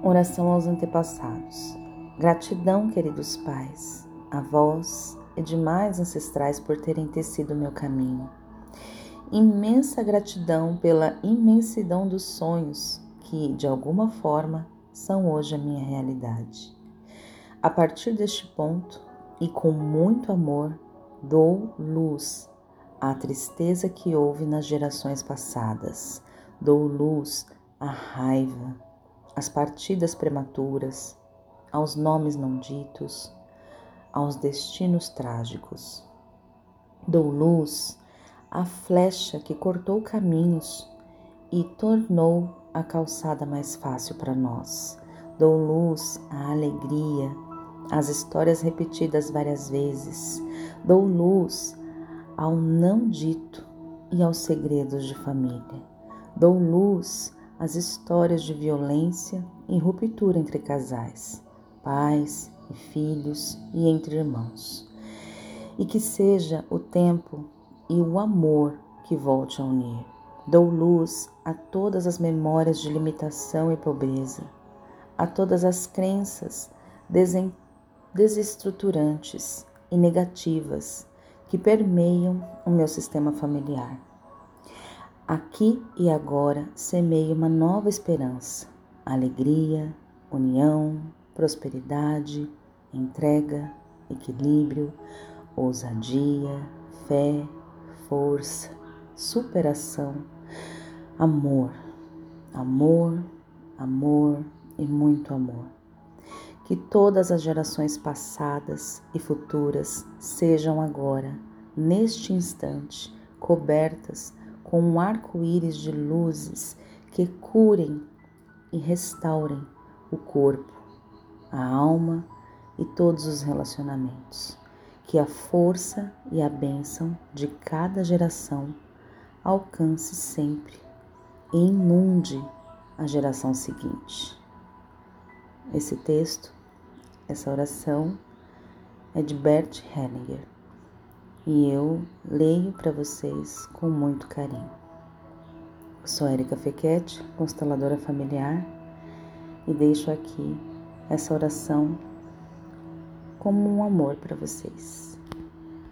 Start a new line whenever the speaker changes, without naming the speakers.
Oração aos antepassados. Gratidão, queridos pais, avós e demais ancestrais por terem tecido meu caminho. Imensa gratidão pela imensidão dos sonhos que, de alguma forma, são hoje a minha realidade. A partir deste ponto, e com muito amor, dou luz à tristeza que houve nas gerações passadas, dou luz à raiva às partidas prematuras, aos nomes não ditos, aos destinos trágicos. Dou luz à flecha que cortou caminhos e tornou a calçada mais fácil para nós. Dou luz à alegria, às histórias repetidas várias vezes. Dou luz ao não dito e aos segredos de família. Dou luz as histórias de violência e ruptura entre casais, pais e filhos e entre irmãos. E que seja o tempo e o amor que volte a unir. Dou luz a todas as memórias de limitação e pobreza, a todas as crenças desestruturantes e negativas que permeiam o meu sistema familiar Aqui e agora semeie uma nova esperança, alegria, união, prosperidade, entrega, equilíbrio, ousadia, fé, força, superação, amor, amor, amor e muito amor. Que todas as gerações passadas e futuras sejam agora, neste instante, cobertas com um arco-íris de luzes que curem e restaurem o corpo, a alma e todos os relacionamentos. Que a força e a bênção de cada geração alcance sempre e inunde a geração seguinte. Esse texto, essa oração é de Bert Hellinger e eu leio para vocês com muito carinho. Eu sou Erika Fequete, consteladora familiar, e deixo aqui essa oração como um amor para vocês.